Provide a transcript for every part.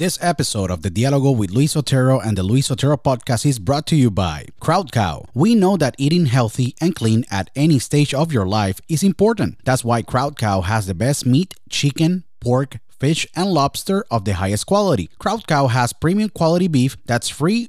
This episode of the Dialogo with Luis Otero and the Luis Otero podcast is brought to you by Crowd Cow. We know that eating healthy and clean at any stage of your life is important. That's why Crowd Cow has the best meat, chicken, pork, fish, and lobster of the highest quality. Crowd Cow has premium quality beef that's free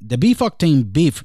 The Beef Octane beef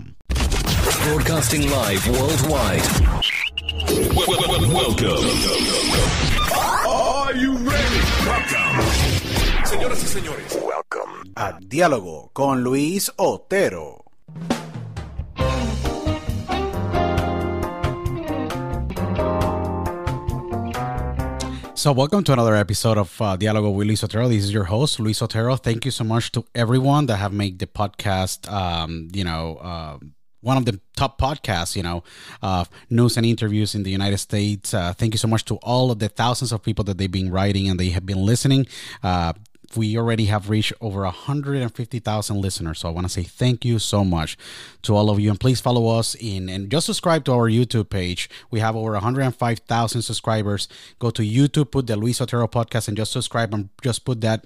Broadcasting live worldwide. Welcome. Are you ready? Welcome. Señoras y señores. Welcome. A Diálogo con Luis Otero. So, welcome to another episode of uh, Diálogo with Luis Otero. This is your host, Luis Otero. Thank you so much to everyone that have made the podcast, um, you know, uh, one of the top podcasts, you know, uh, news and interviews in the United States. Uh, thank you so much to all of the thousands of people that they've been writing and they have been listening. Uh, we already have reached over 150,000 listeners. So I want to say thank you so much to all of you. And please follow us in and just subscribe to our YouTube page. We have over 105,000 subscribers. Go to YouTube, put the Luis Otero podcast, and just subscribe and just put that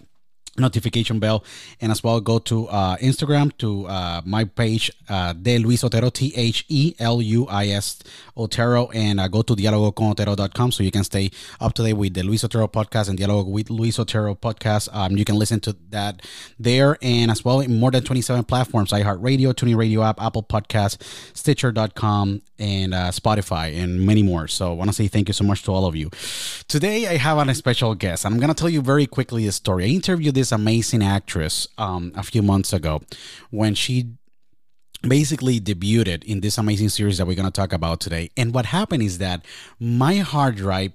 notification bell and as well go to uh, instagram to uh, my page uh, de luis otero t-h-e-l-u-i-s otero and uh, go to dialogoconotero.com so you can stay up to date with the luis otero podcast and dialogo with luis otero podcast. Um, you can listen to that there and as well in more than 27 platforms iheartradio TuneIn radio app apple podcast stitcher.com and uh, spotify and many more. So i want to say thank you so much to all of you. Today i have a special guest. I'm going to tell you very quickly the story. I interviewed this amazing actress um, a few months ago when she basically debuted in this amazing series that we're going to talk about today. And what happened is that my hard drive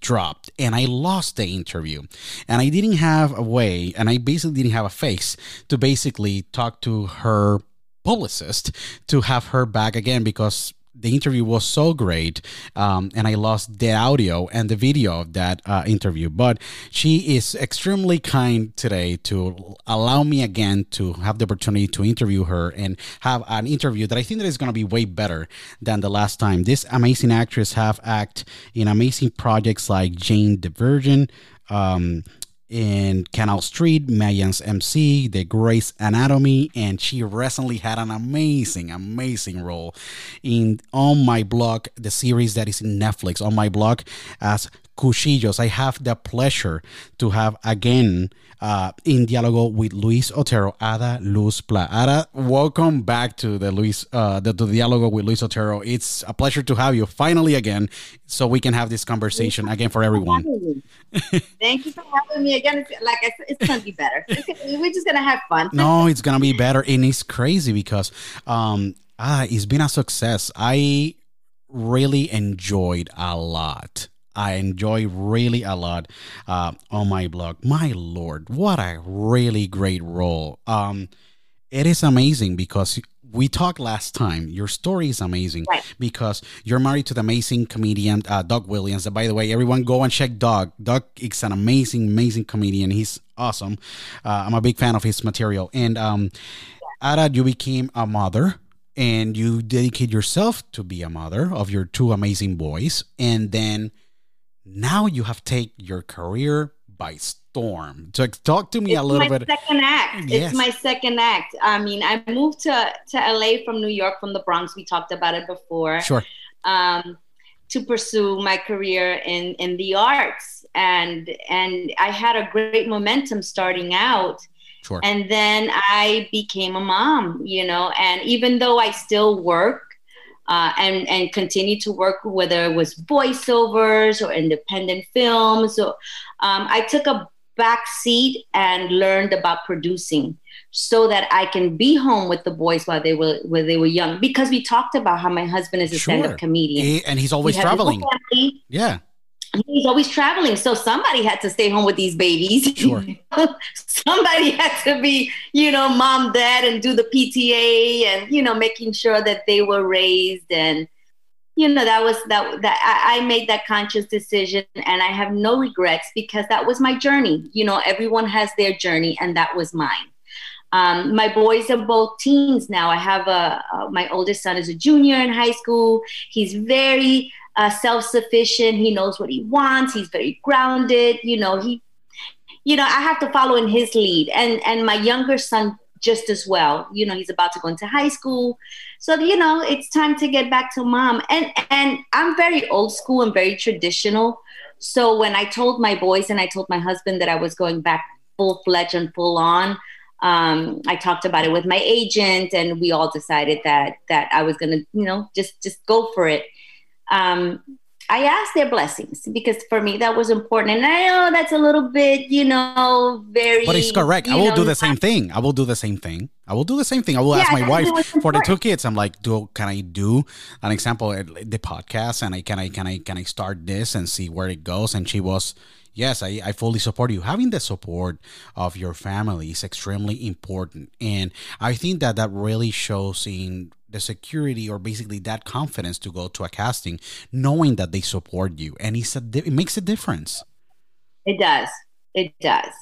dropped and I lost the interview. And I didn't have a way, and I basically didn't have a face to basically talk to her publicist to have her back again because the interview was so great, um, and I lost the audio and the video of that uh, interview. But she is extremely kind today to allow me again to have the opportunity to interview her and have an interview that I think that is going to be way better than the last time. This amazing actress have act in amazing projects like Jane the Virgin. Um, in Canal Street, Mayans MC, The Grey's Anatomy, and she recently had an amazing, amazing role in On My Block, the series that is in Netflix, On My Block, as Cuchillos. I have the pleasure to have again uh, in dialogo with Luis Otero, Ada Luz Pla. Ada, welcome back to the Luis, uh, the, the dialogo with Luis Otero. It's a pleasure to have you finally again, so we can have this conversation again for everyone. Thank you for having me again. Like I said, it's gonna be better. We're just gonna have fun. no, it's gonna be better, and it's crazy because um, ah, it's been a success. I really enjoyed a lot I enjoy really a lot uh, On My Block. My lord, what a really great role. Um, it is amazing because we talked last time. Your story is amazing right. because you're married to the amazing comedian uh, Doug Williams. And by the way, everyone go and check Doug. Doug is an amazing, amazing comedian. He's awesome. Uh, I'm a big fan of his material. And um, Ada, you became a mother and you dedicate yourself to be a mother of your two amazing boys. And then now you have taken your career by storm. So talk to me it's a little my bit. Second act. Yes. It's my second act. I mean, I moved to to LA from New York, from the Bronx. We talked about it before. Sure. Um, to pursue my career in in the arts, and and I had a great momentum starting out. Sure. And then I became a mom, you know, and even though I still work uh, and and continue to work whether it was voiceovers or independent films. So um, I took a back seat and learned about producing so that I can be home with the boys while they were while they were young. Because we talked about how my husband is a sure. stand-up comedian, he, and he's always he traveling. Yeah, he's always traveling. So somebody had to stay home with these babies. Sure. somebody had to be, you know, mom, dad, and do the PTA and, you know, making sure that they were raised. And, you know, that was that, that I, I made that conscious decision and I have no regrets because that was my journey. You know, everyone has their journey and that was mine. Um, my boys are both teens now. I have a, uh, my oldest son is a junior in high school. He's very uh, self-sufficient. He knows what he wants. He's very grounded. You know, he, you know, I have to follow in his lead. And and my younger son just as well. You know, he's about to go into high school, so you know, it's time to get back to mom. And and I'm very old school and very traditional. So when I told my boys and I told my husband that I was going back full fledged and full on. Um, I talked about it with my agent, and we all decided that that I was gonna, you know, just just go for it um, I asked their blessings because for me that was important. And I know that's a little bit, you know, very. But it's correct. I will know, do the same thing. I will do the same thing. I will do the same thing. I will yeah, ask my wife for the two kids. I'm like, do can I do an example the podcast and I can I can I can I start this and see where it goes? And she was, yes, I, I fully support you. Having the support of your family is extremely important, and I think that that really shows in the security or basically that confidence to go to a casting knowing that they support you. And it's a, it makes a difference. It does. It does.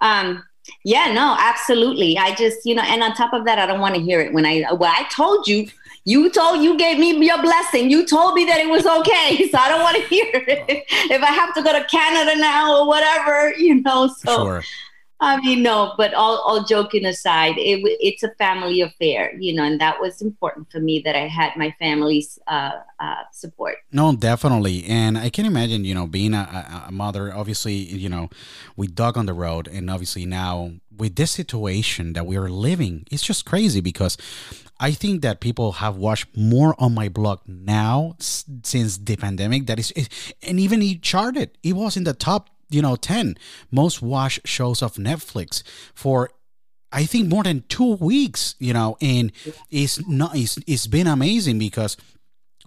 Um yeah no absolutely. I just you know and on top of that i don't want to hear it when i well i told you. You told you gave me your blessing. You told me that it was okay so i don't want to hear it. If i have to go to canada now or whatever you know so sure. I mean, no, but all, all joking aside, it, it's a family affair, you know, and that was important for me that I had my family's uh, uh, support. No, definitely. And I can imagine, you know, being a, a, mother, obviously, you know, we Doug on the road. And obviously now with this situation that we are living, it's just crazy because I think that people have watched more On My Block now since the pandemic that is, and even it charted. It was in the top you know 10 most watched shows of Netflix for I think more than two weeks, you know, and it's not it's, it's been amazing because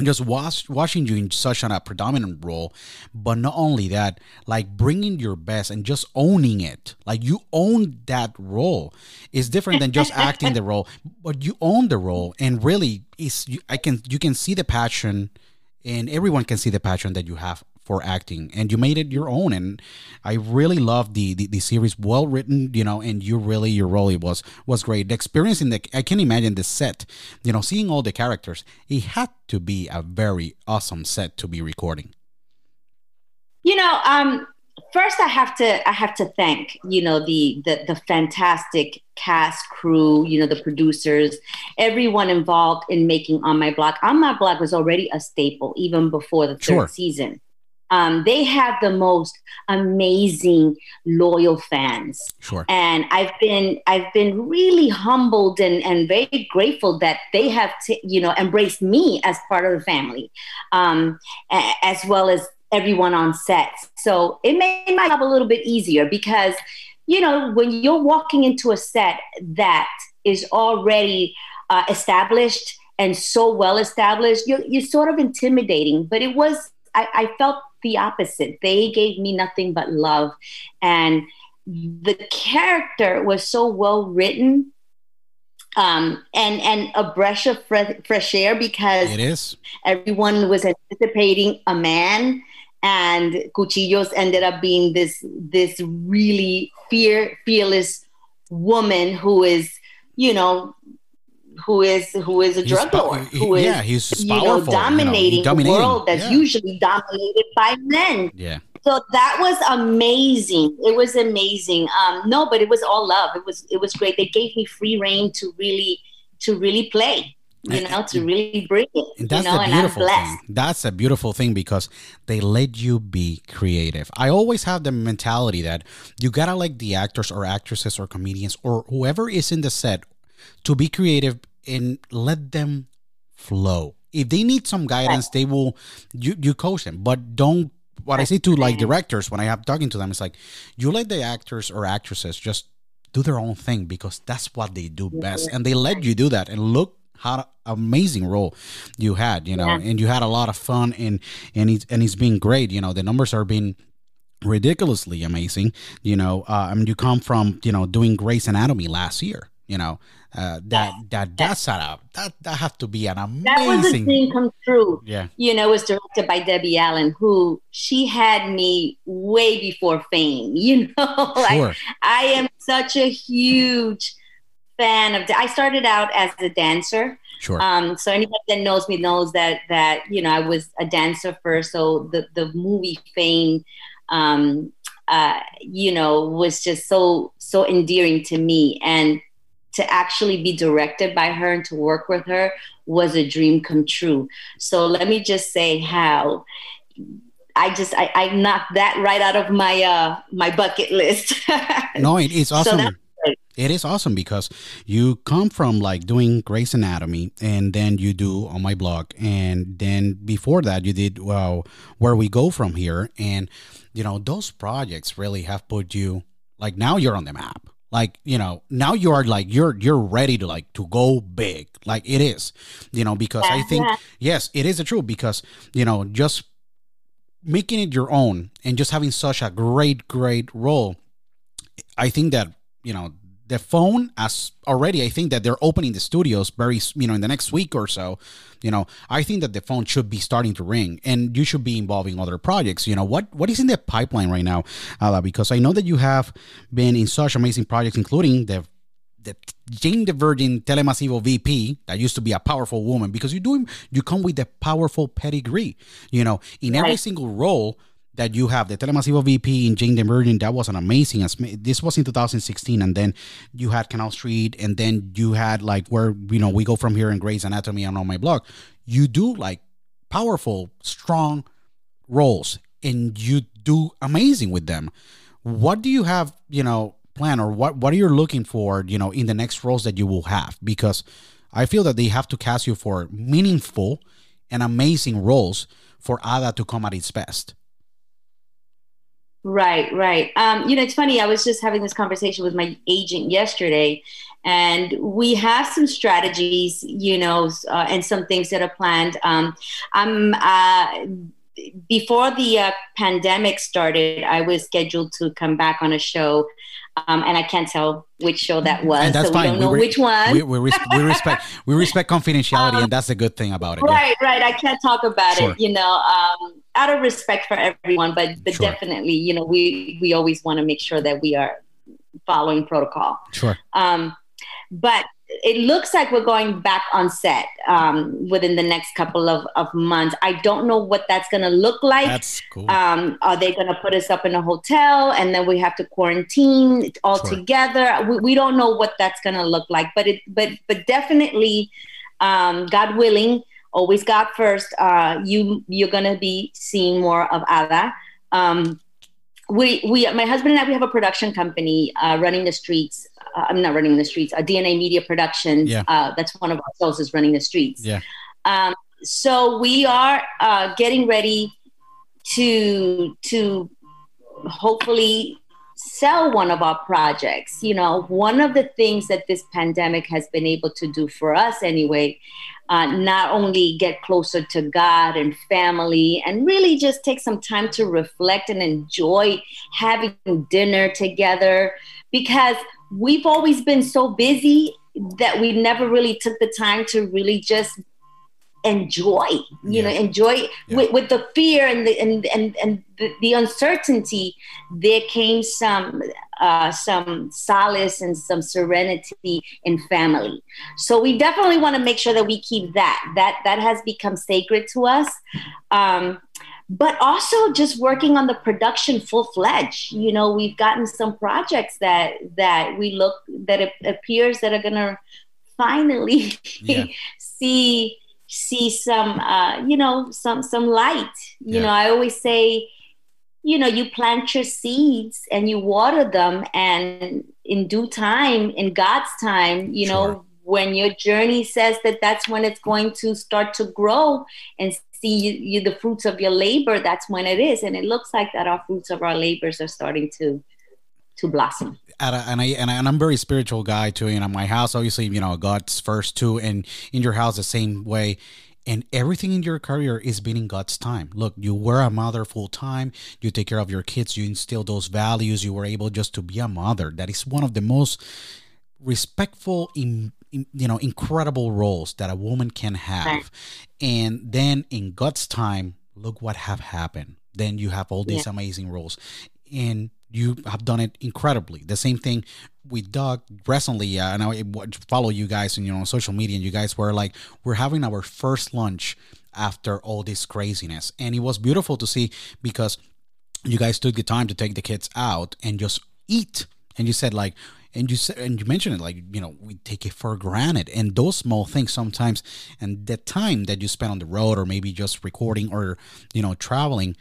just watch, watching you in such a predominant role but not only that like bringing your best and just owning it like you own that role is different than just acting the role but you own the role and really is i can you can see the passion and everyone can see the passion that you have for acting and you made it your own and i really loved the, the the, series. Well written you know and you really your role it was was great. The experience in the i can imagine the set you know seeing all the characters it had to be a very awesome set to be recording. You know um first i have to i have to thank you know the the, the fantastic cast crew you know the producers everyone involved in making on my block. On my block was already a staple even before the third sure. season um, they have the most amazing loyal fans. Sure. And i've been i've been really humbled and, and very grateful that they have t- you know embraced me as part of the family um, a- as well as everyone on set. So it made my job a little bit easier because you know when you're walking into a set that is already uh, established and so well established you're, you're sort of intimidating. But it was I, I felt the opposite. They gave me nothing but love. And the character was so well written um, and and a breath of fresh air because it is everyone was anticipating a man and Cuchillos ended up being this this really fear fearless woman who is you know who is who is a he's drug lord, who is yeah, he's you know dominating, you know, the world that's yeah. usually dominated by men. Yeah. So that was amazing. It was amazing. Um, no, but it was all love. It was it was great. They gave me free reign to really to really play you know, to really bring it. And that's you know, the beautiful thing. That's a beautiful thing because they let you be creative. I always have the mentality that you gotta like the actors or actresses or comedians or whoever is in the set to be creative and let them flow. If they need some guidance, they will you you coach them, but don't. What I say to like directors when I have talking to them is like, you let the actors or actresses just do their own thing because that's what they do best, and they let you do that. And look how amazing role you had, you know, yeah. and you had a lot of fun, and and it's and it's been great. You know, the numbers are being ridiculously amazing. You know, uh, I mean, you come from you know doing Grey's Anatomy last year you know uh, that that that setup that that have to be an amazing that was a dream come true yeah you know it was directed by debbie allen who she had me way before fame you know like sure. i am such a huge fan of i started out as a dancer Sure. Um, so anybody that knows me knows that that you know I was a dancer first. So the the movie fame, um, uh, you know, was just so so endearing to me. And to actually be directed by her and to work with her was a dream come true. So let me just say how I just I, I knocked that right out of my uh my bucket list. no, it is awesome. So it is awesome because you come from like doing Grey's Anatomy and then you do On My Block and then before that you did well where we go from here and you know those projects really have put you like now you're on the map like you know now you are like you're you're ready to like to go big like it is you know because yeah, i think yeah. yes it is the truth because you know just making it your own and just having such a great great role i think that you know the phone as already i think that they're opening the studios very you know in the next week or so you know i think that the phone should be starting to ring and you should be involving other projects you know what what is in the pipeline right now Ala? because i know that you have been in such amazing projects including the the Jane the Virgin Telemasivo VP that used to be a powerful woman because you do you come with a powerful pedigree. You know, in right. every single role that you have the Telemasivo VP in Jane Virgin. That was an amazing. This was in 2016, and then you had Canal Street, and then you had like where you know we go from here in Grey's Anatomy and On My Block. You do like powerful, strong roles, and you do amazing with them. What do you have, you know, plan or what what are you looking for, you know, in the next roles that you will have? Because I feel that they have to cast you for meaningful and amazing roles for Ada to come at its best. Right, right. Um, you know, it's funny. I was just having this conversation with my agent yesterday, and we have some strategies, you know, uh, and some things that are planned. Um, I'm uh, before the uh, pandemic started, I was scheduled to come back on a show, um, and I can't tell which show that was. And that's so fine. We don't know re- which one. We, we, res- we respect we respect confidentiality, Um, and that's a good thing about it. Right, right. I can't talk about Sure. it, you know, um, out of respect for everyone, but but Sure. definitely, you know, we we always want to make sure that we are following protocol. Sure. Um, but it looks like we're going back on set um, within the next couple of, of months. I don't know what that's going to look like. That's cool. Um, are they going to put us up in a hotel and then we have to quarantine all Sure. together? We, we don't know what that's going to look like, but it, but, but definitely, um, God willing, always God first. Uh, you, you're going to be seeing more of Ada. Um, we, we, my husband and I, we have a production company uh, running the streets. Uh, I'm not running the streets. A DNA Media Production. Yeah. Uh, that's one of our shows is running the streets. Yeah. Um, so we are uh, getting ready to to hopefully sell one of our projects. You know, one of the things that this pandemic has been able to do for us, anyway, uh, not only get closer to God and family, and really just take some time to reflect and enjoy having dinner together, because we've always been so busy that we never really took the time to really just enjoy you know enjoy Yeah. with, with the fear and the and and, and the, the uncertainty there came some uh, some solace and some serenity in family. So we definitely want to make sure that we keep that. That that has become sacred to us. Um, but also just working on the production full fledged you know we've gotten some projects that that we look that it appears that are gonna finally Yeah. see see some uh, you know some some light you Yeah. know i always say you know you plant your seeds and you water them and in due time in god's time you know when your journey says that that's when it's going to start to grow and see you, you the fruits of your labor that's when it is and it looks like that our fruits of our labors are starting to to blossom and I, and I and I- and I'm a very spiritual guy too. You know, my house obviously, you know, God's first too, and in your house the same way. And everything in your career is being in God's time. Look, you were a mother full time. You take care of your kids. You instill those values. You were able just to be a mother. That is one of the most respectful, in you know, incredible roles that a woman can have. And then in God's time, look what have happened. Then you have all these amazing roles, and you have done it incredibly. The same thing with Doug recently, uh, and I follow you guys and you know on social media, and you guys were like, we're having our first lunch after all this craziness, and it was beautiful to see because you guys took the time to take the kids out and just eat, and you said like. And you said, and you mentioned it like you know we take it for granted, and those small things sometimes, and the time that you spend on the road, or maybe just recording, or you know traveling,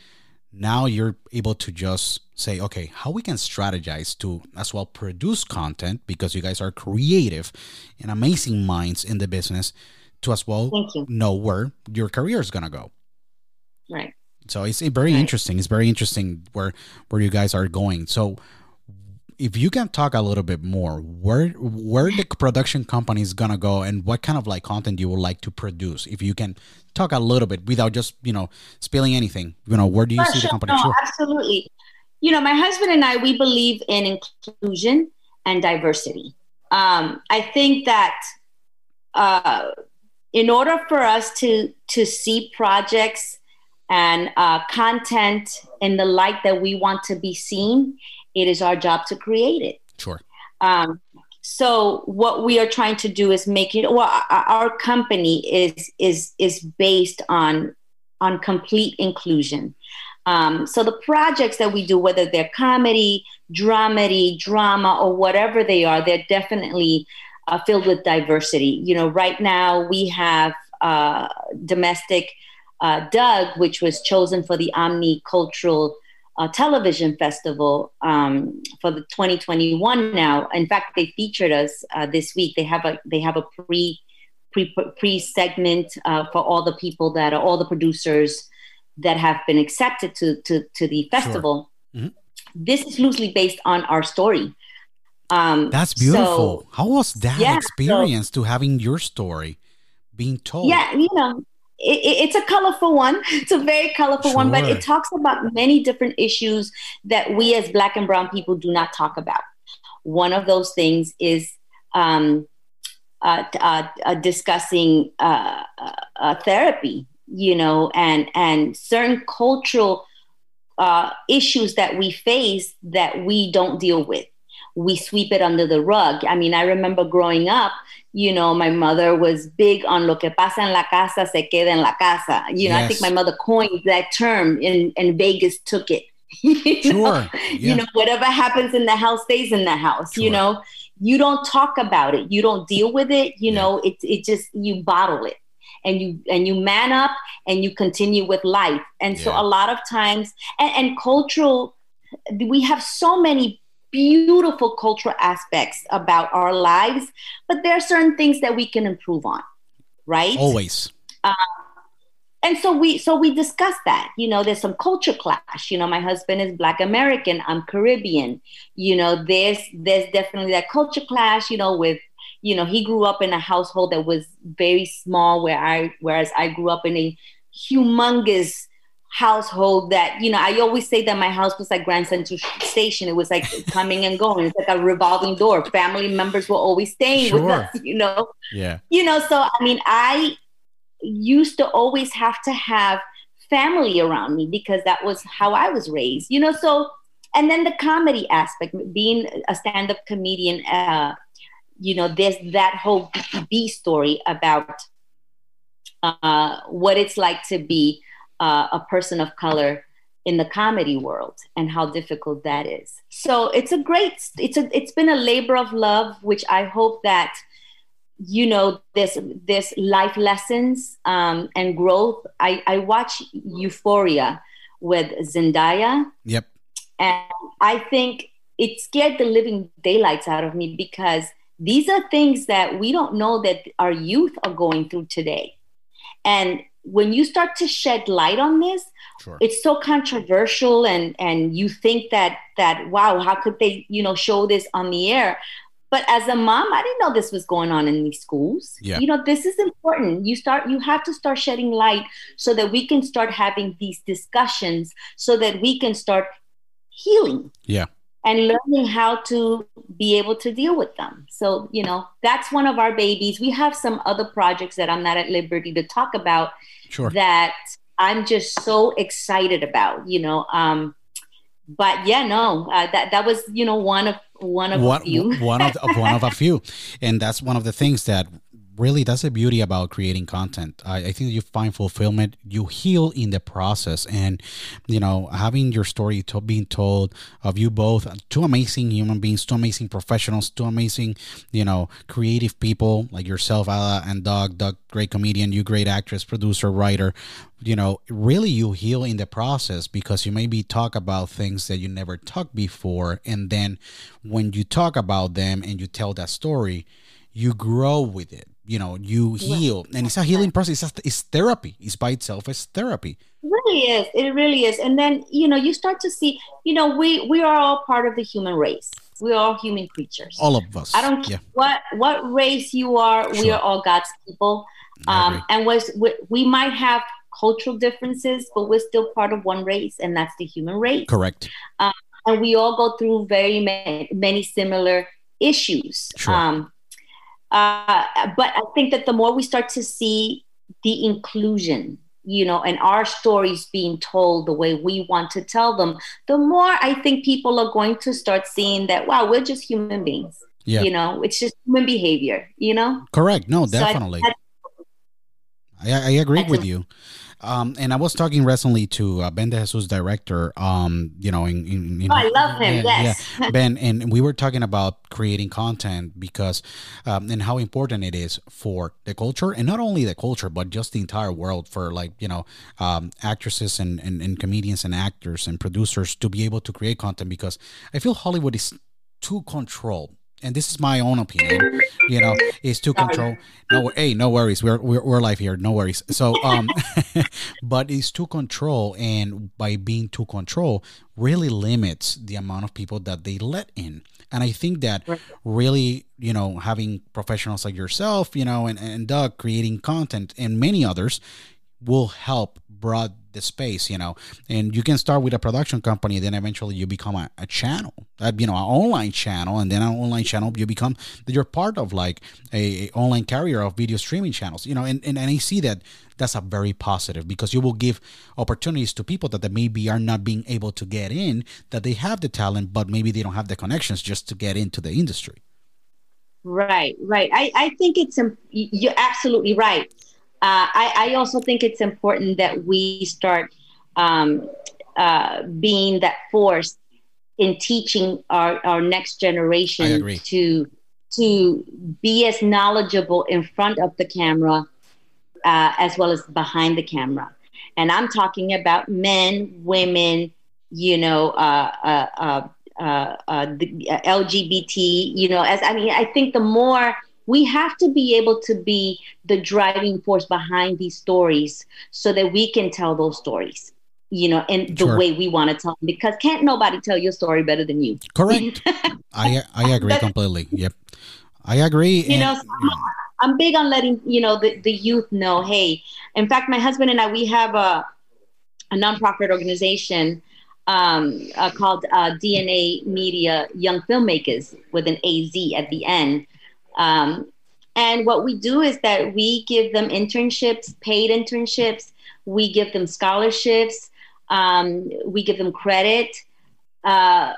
now you're able to just say okay how we can strategize to as well produce content because you guys are creative and amazing minds in the business to as well know where your career is going to go. Right. So it's very Right. interesting. It's very interesting where where you guys are going. So if you can talk a little bit more where where the production company is gonna go and what kind of like content you would like to produce if you can talk a little bit without just you know spilling anything you know where do you Sure, see the company No, Sure. absolutely. You know, my husband and I, we believe in inclusion and diversity. Um, I think that uh, in order for us to to see projects and uh, content in the light that we want to be seen, it is our job to create it. sure Um, so what we are trying to do is make it. Well, our, company is is is based on on complete inclusion. Um, so the projects that we do, whether they're comedy, dramedy, drama, or whatever they are, they're definitely uh, filled with diversity. You know, right now we have uh, domestic uh, Doug, which was chosen for the Omni Cultural uh, Television Festival um, for the 2021. Now, in fact, they featured us uh, this week. They have a they have a pre pre pre segment uh, for all the people that are all the producers that have been accepted to to, to the festival. Mhm. This is loosely based on our story. Um, That's beautiful. so- How was that Yeah, so- experience to having your story being told? yeah you know it, it- it's a colorful one. It's a very colorful one but it talks about many different issues that we as black and brown people do not talk about. One of those things is um, uh, uh, uh, discussing uh, uh, therapy you know and and certain cultural uh, issues that we face that we don't deal with we sweep it under the rug i mean i remember growing up you know, my mother was big on lo que pasa en la casa se queda en la casa. You know, I think my mother coined that term and, and Vegas took it. You know? Sure. You know, whatever happens in the house stays in the house. You know, you don't talk about it. You don't deal with it. You Yeah. know, it it just you bottle it. And you and you man up and you continue with life. And so a lot of times and, and cultural we have so many beautiful cultural aspects about our lives, but there are certain things that we can improve on, right? Always. Uh, and so we so we discussed that. You know, there's some culture clash. You know, my husband is Black American, I'm Caribbean. You know, there's there's definitely that culture clash. You know, with you know he grew up in a household that was very small, where I whereas I grew up in a humongous household that you know i always say that my house was like grand central station. It was like coming and going. It's like a revolving door. Family members were always staying with us you know? Yeah. you know so i mean i used to always have to have family around me because that was how i was raised you know? So and then the comedy aspect being a stand-up comedian uh you know there's that whole b story about uh what it's like to be uh, a person of color in the comedy world and how difficult that is so it's a great it's a it's been a labor of love which i hope that you know this this life lessons um, and growth i i watch euphoria with zendaya Yep. and I think it scared the living daylights out of me because these are things that we don't know that our youth are going through today. And when you start to shed light on this, Sure. it's so controversial and and you think that that wow, how could they, you know, show this on the air? But as a mom, I didn't know this was going on in these schools. Yeah. You know, this is important. You start you have to start shedding light so that we can start having these discussions so that we can start healing Yeah. And learning how to be able to deal with them. So, you know, that's one of our babies. We have some other projects that I'm not at liberty to talk about Sure. that I'm just so excited about, you know. Um, but yeah, no, uh, that that was, you know, one of one of one, a few. one of of one of a few and that's one of the things that really that's the beauty about creating content. I, I think you find fulfillment you heal in the process. And you know having your story to, being told of you both two amazing human beings two amazing professionals two amazing you know creative people like yourself Ala and Doug. Doug great comedian you great actress producer writer. You know really you heal in the process because you maybe talk about things that you never talked before. And then when you talk about them and you tell that story you grow with it you know you heal and it's a healing process it's, it's therapy it's by itself it's therapy It really is. It really is. And then, you know, you start to see, you know, we we are all part of the human race. We're all human creatures. all of us I don't yeah care what what race you are. We are all God's people, um, and was we, we might have cultural differences, but we're still part of one race, and that's the human race. correct um, And we all go through very many, many similar issues. Sure. Um, uh, but I think that the more we start to see the inclusion, you know, and our stories being told the way we want to tell them, the more I think people are going to start seeing that, wow, we're just human beings. Yeah. You know, it's just human behavior, you know? correct no definitely I- I, I agree That's with you. Um, and I was talking recently to uh, Ben De Jesus director, um, you know, in, in, in Oh, I love him, yeah, yes. yeah, Ben, and we were talking about creating content because, um, and how important it is for the culture, and not only the culture, but just the entire world for like you know, um, actresses and, and and comedians and actors and producers to be able to create content because I feel Hollywood is too controlled. And this is my own opinion, you know, is to control. No, hey, no worries. We're we're, we're live here. No worries. So, um, but it's to control, and by being to control, really limits the amount of people that they let in. and i think that really you know having professionals like yourself you know and, and doug creating content and many others will help broad the space you know and you can start with a production company then eventually you become a, a channel uh, you know an online channel and then an online channel you become you're part of like a, a online carrier of video streaming channels you know and, and, and i see that that's a very positive because you will give opportunities to people that they maybe are not being able to get in that they have the talent but maybe they don't have the connections just to get into the industry Right, right. I, I think it's you're absolutely right. Uh, I, I also think it's important that we start um, uh, being that force in teaching our, our next generation to to be as knowledgeable in front of the camera uh, as well as behind the camera. And I'm talking about men, women, you know, uh, uh, uh, uh, uh, the uh, LGBT, you know, as I mean, I think the more we have to be able to be the driving force behind these stories so that we can tell those stories, you know, in the way we want to tell them because can't nobody tell your story better than you. correct. I i agree completely. Yep. I agree you know so I'm, I'm big on letting you know the, the youth know hey in fact my husband and i we have a, a nonprofit organization um, uh, called uh, dna media young filmmakers with an az at the end um, and what we do is that we give them internships paid internships we give them scholarships um, we give them credit uh,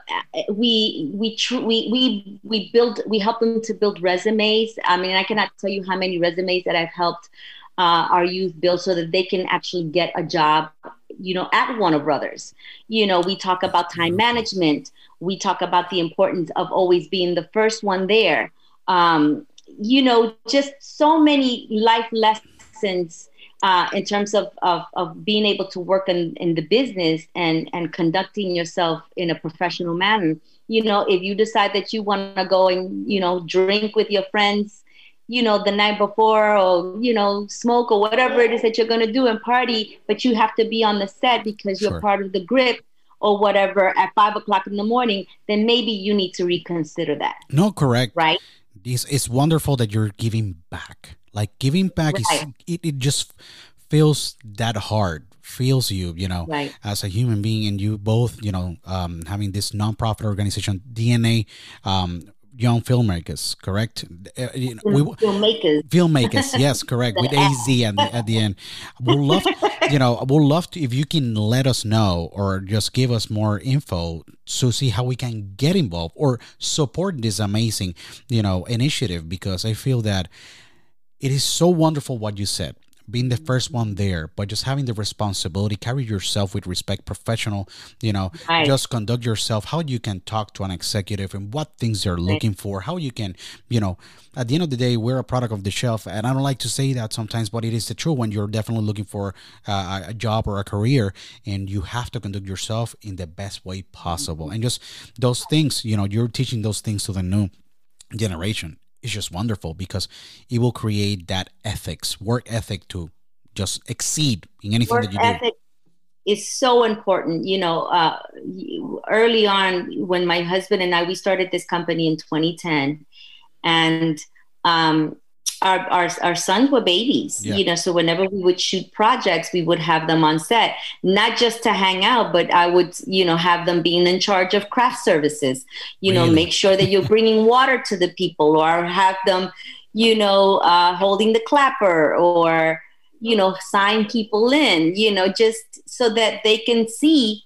we we tr- we we we build we help them to build resumes. I mean, I cannot tell you how many resumes that I've helped uh, our youth build so that they can actually get a job. You know, at Warner Brothers. You know, we talk about time management. We talk about the importance of always being the first one there. Um, you know, just so many life lessons uh, in terms of, of, of being able to work in, in the business and, and conducting yourself in a professional manner. You know, if you decide that you want to go and, you know, drink with your friends, you know, the night before or, you know, smoke or whatever it is that you're going to do and party, but you have to be on the set because you're Sure. part of the grip or whatever at five o'clock in the morning, then maybe you need to reconsider that, no correct right? It's, it's wonderful that you're giving back like giving back is it, it just feels that hard feels you you know Right. as a human being and you both you know um, having this nonprofit organization dna um, young filmmakers correct? Uh, you know, we, Filmmakers. filmmakers yes correct with az at the, at the end. We'll love you know we'll love to if you can let us know or just give us more info to see how we can get involved or support this amazing you know initiative because i feel that it is so wonderful what you said being the first one there but just having the responsibility carry yourself with respect professional you know Right. just conduct yourself how you can talk to an executive and what things they're looking for how you can you know at the end of the day we're a product of the shelf and i don't like to say that sometimes but it is the truth when you're definitely looking for uh, a job or a career and you have to conduct yourself in the best way possible. And just those things you know you're teaching those things to the new generation is just wonderful because it will create that ethics, work ethic to just exceed in anything work that you do. ethic is so important you know uh, early on when my husband and i we started this company in 2010 and um, our, our, our sons were babies Yeah. you know so whenever we would shoot projects we would have them on set not just to hang out but i would you know have them being in charge of craft services you know make sure that you're bringing water to the people or have them you know uh, holding the clapper or you know sign people in you know just so that they can see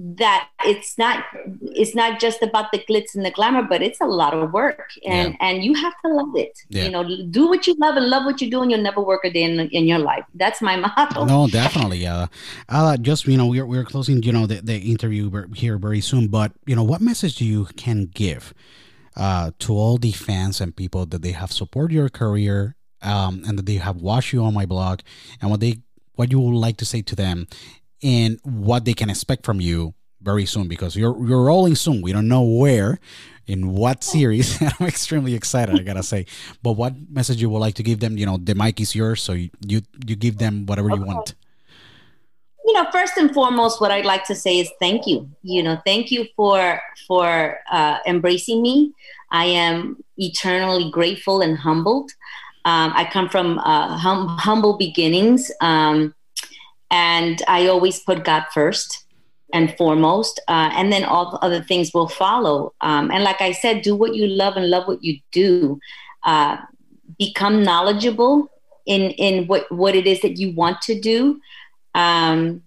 that it's not it's not just about the glitz and the glamour but it's a lot of work and and you have to love it Yeah. you know do what you love and love what you do and you'll never work a day in, in your life that's my motto No, definitely. Uh, uh, just you know, we're we're closing you know the, the interview here very soon. But you know, what message do you can give uh, to all the fans and people that they have supported your career um, and that they have watched you On My Block, and what they what you would like to say to them, and what they can expect from you very soon because you're you're rolling soon. We don't know where. In what series? I'm extremely excited. I gotta say, but what message you would like to give them? You know, the mic is yours, so you you, you give them whatever you want. you know, first and foremost, what I'd like to say is thank you. You know, thank you for for uh, embracing me. I am eternally grateful and humbled. Um, I come from uh, hum- humble beginnings, um, and I always put God first and foremost, uh, and then all the other things will follow. Um, and like I said, do what you love and love what you do. Uh, become knowledgeable in in what what it is that you want to do um,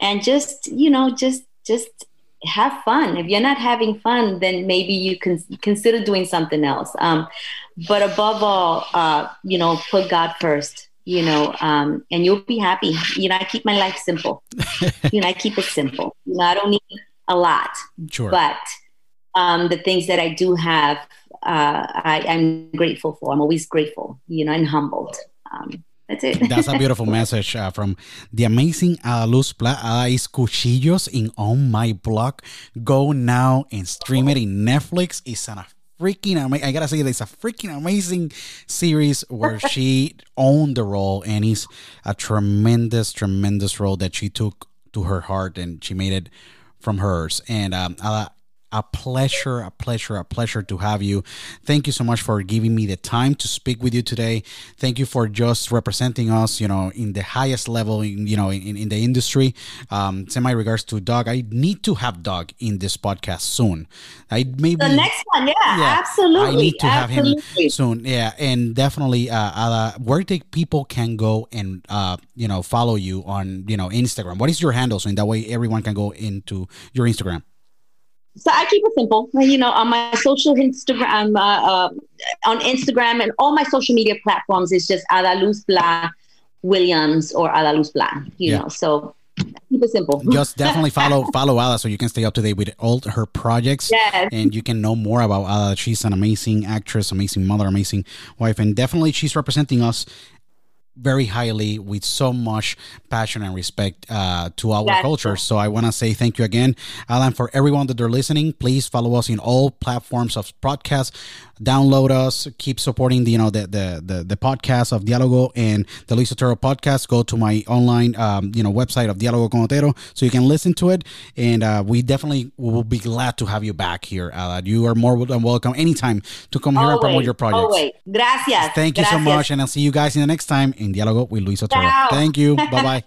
and just you know just just have fun if you're not having fun then maybe you can consider doing something else um, but above all uh, you know put god first you know um, and you'll be happy you know i keep my life simple you know i keep it simple you know i don't need a lot sure. but um, the things that i do have uh, I, i'm grateful for i'm always grateful you know and humbled um, that's it. That's a beautiful message uh, from the amazing uh, Luz Eyes Cuchillos in On My Block. Go now and stream it in Netflix. It's a freaking amazing. I gotta say, it's a freaking amazing series where she owned the role, and it's a tremendous, tremendous role that she took to her heart and she made it from hers. And um, uh, a pleasure, a pleasure, a pleasure to have you. Thank you so much for giving me the time to speak with you today. Thank you for just representing us, you know, in the highest level, in, you know, in, in the industry. Um, send my regards to Doug. I need to have Doug in this podcast soon. I maybe the next one, yeah, yeah absolutely. I need to absolutely. have him soon. Yeah, and definitely, uh, uh, where the people can go and uh, you know follow you on you know Instagram. What is your handle so in that way everyone can go into your Instagram? So I keep it simple. You know, on my social Instagram, uh, uh, on Instagram and all my social media platforms, it's just Ada Luz Pla Williams or Ada Luz Pla. You yeah. know, so keep it simple. Just definitely follow follow Ada so you can stay up to date with all her projects. Yes. And you can know more about Ada. She's an amazing actress, amazing mother, amazing wife, and definitely she's representing us very highly with so much passion and respect uh, to our That's culture. So I want to say thank you again, Alan, for everyone that they're listening. Please follow us in all platforms of podcast. Download us. Keep supporting the you know the the the, the podcast of Dialogo and the Luis Otero podcast. Go to my online um, you know website of Dialogo con Otero so you can listen to it. And uh, we definitely will be glad to have you back here, Alan. You are more than welcome anytime to come here and promote your projects. Always. Gracias. Thank Gracias. you so much, and I'll see you guys in the next time in Diálogo with Luis Otero. Thank you. bye bye.